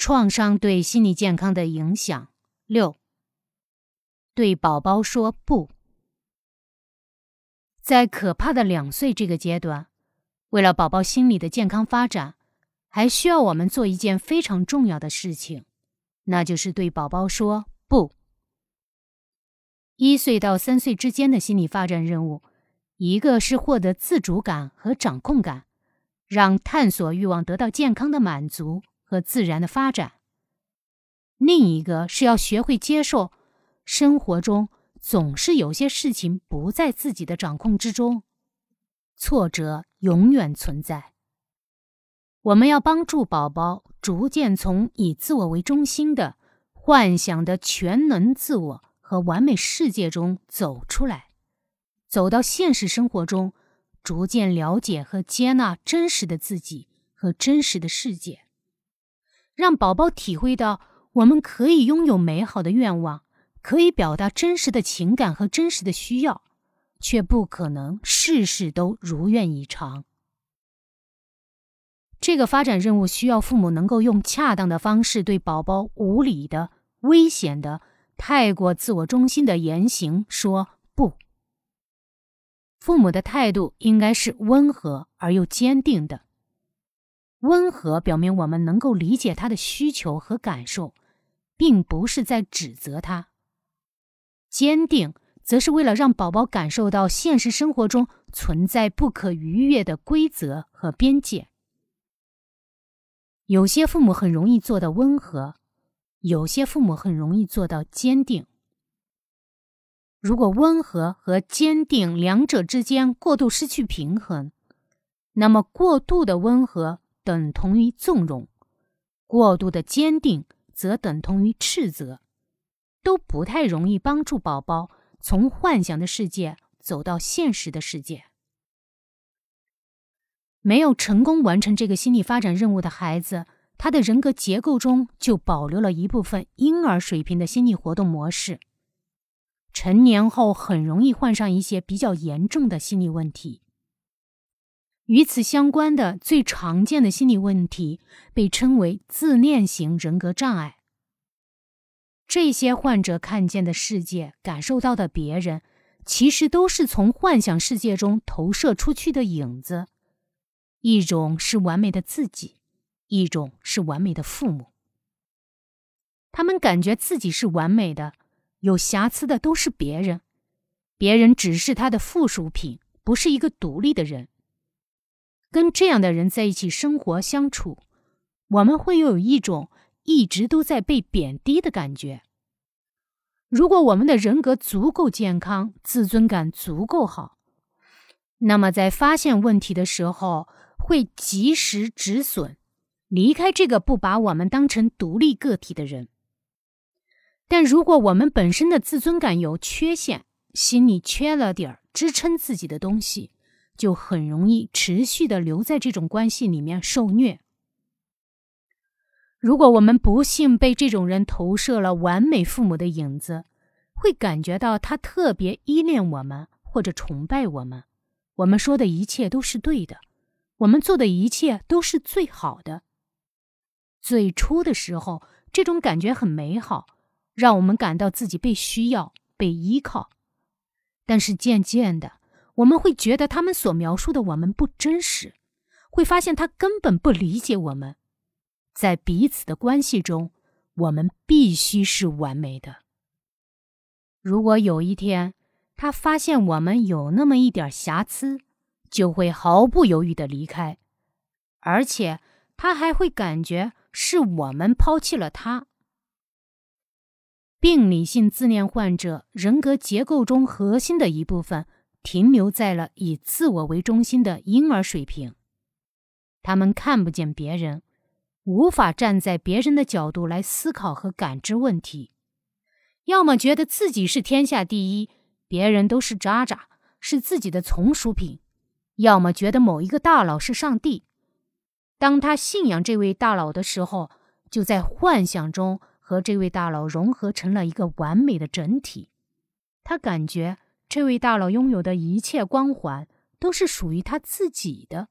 创伤对心理健康的影响。六，对宝宝说不。在可怕的两岁这个阶段，为了宝宝心理的健康发展，还需要我们做一件非常重要的事情，那就是对宝宝说不。一岁到三岁之间的心理发展任务，一个是获得自主感和掌控感，让探索欲望得到健康的满足。和自然的发展。另一个是要学会接受，生活中总是有些事情不在自己的掌控之中，挫折永远存在。我们要帮助宝宝逐渐从以自我为中心的幻想的全能自我和完美世界中走出来，走到现实生活中，逐渐了解和接纳真实的自己和真实的世界。让宝宝体会到，我们可以拥有美好的愿望，可以表达真实的情感和真实的需要，却不可能事事都如愿以偿。这个发展任务需要父母能够用恰当的方式对宝宝无理的、危险的、太过自我中心的言行说不。父母的态度应该是温和而又坚定的。温和表明我们能够理解他的需求和感受，并不是在指责他；坚定则是为了让宝宝感受到现实生活中存在不可逾越的规则和边界。有些父母很容易做到温和，有些父母很容易做到坚定。如果温和和坚定两者之间过度失去平衡，那么过度的温和。等同于纵容，过度的坚定则等同于斥责，都不太容易帮助宝宝从幻想的世界走到现实的世界。没有成功完成这个心理发展任务的孩子，他的人格结构中就保留了一部分婴儿水平的心理活动模式，成年后很容易患上一些比较严重的心理问题。与此相关的最常见的心理问题被称为自恋型人格障碍。这些患者看见的世界、感受到的别人，其实都是从幻想世界中投射出去的影子。一种是完美的自己，一种是完美的父母。他们感觉自己是完美的，有瑕疵的都是别人，别人只是他的附属品，不是一个独立的人。跟这样的人在一起生活相处，我们会有一种一直都在被贬低的感觉。如果我们的人格足够健康，自尊感足够好，那么在发现问题的时候会及时止损，离开这个不把我们当成独立个体的人。但如果我们本身的自尊感有缺陷，心里缺了点儿支撑自己的东西。就很容易持续的留在这种关系里面受虐。如果我们不幸被这种人投射了完美父母的影子，会感觉到他特别依恋我们或者崇拜我们，我们说的一切都是对的，我们做的一切都是最好的。最初的时候，这种感觉很美好，让我们感到自己被需要、被依靠。但是渐渐的，我们会觉得他们所描述的我们不真实，会发现他根本不理解我们。在彼此的关系中，我们必须是完美的。如果有一天他发现我们有那么一点瑕疵，就会毫不犹豫的离开，而且他还会感觉是我们抛弃了他。病理性自恋患者人格结构中核心的一部分。停留在了以自我为中心的婴儿水平，他们看不见别人，无法站在别人的角度来思考和感知问题，要么觉得自己是天下第一，别人都是渣渣，是自己的从属品；要么觉得某一个大佬是上帝。当他信仰这位大佬的时候，就在幻想中和这位大佬融合成了一个完美的整体，他感觉。这位大佬拥有的一切光环都是属于他自己的。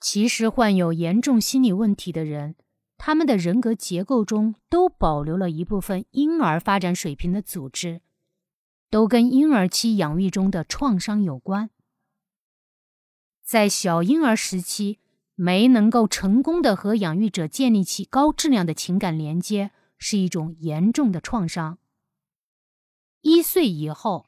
其实，患有严重心理问题的人，他们的人格结构中都保留了一部分婴儿发展水平的组织，都跟婴儿期养育中的创伤有关。在小婴儿时期，没能够成功的和养育者建立起高质量的情感连接，是一种严重的创伤。一岁以后，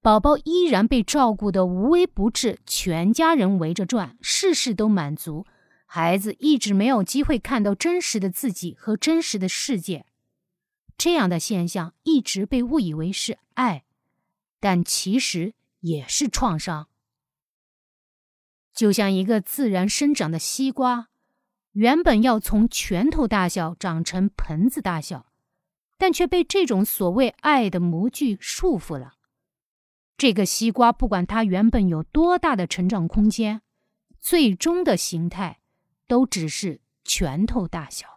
宝宝依然被照顾的无微不至，全家人围着转，事事都满足，孩子一直没有机会看到真实的自己和真实的世界。这样的现象一直被误以为是爱，但其实也是创伤。就像一个自然生长的西瓜，原本要从拳头大小长成盆子大小，但却被这种所谓爱的模具束缚了。这个西瓜不管它原本有多大的成长空间，最终的形态都只是拳头大小。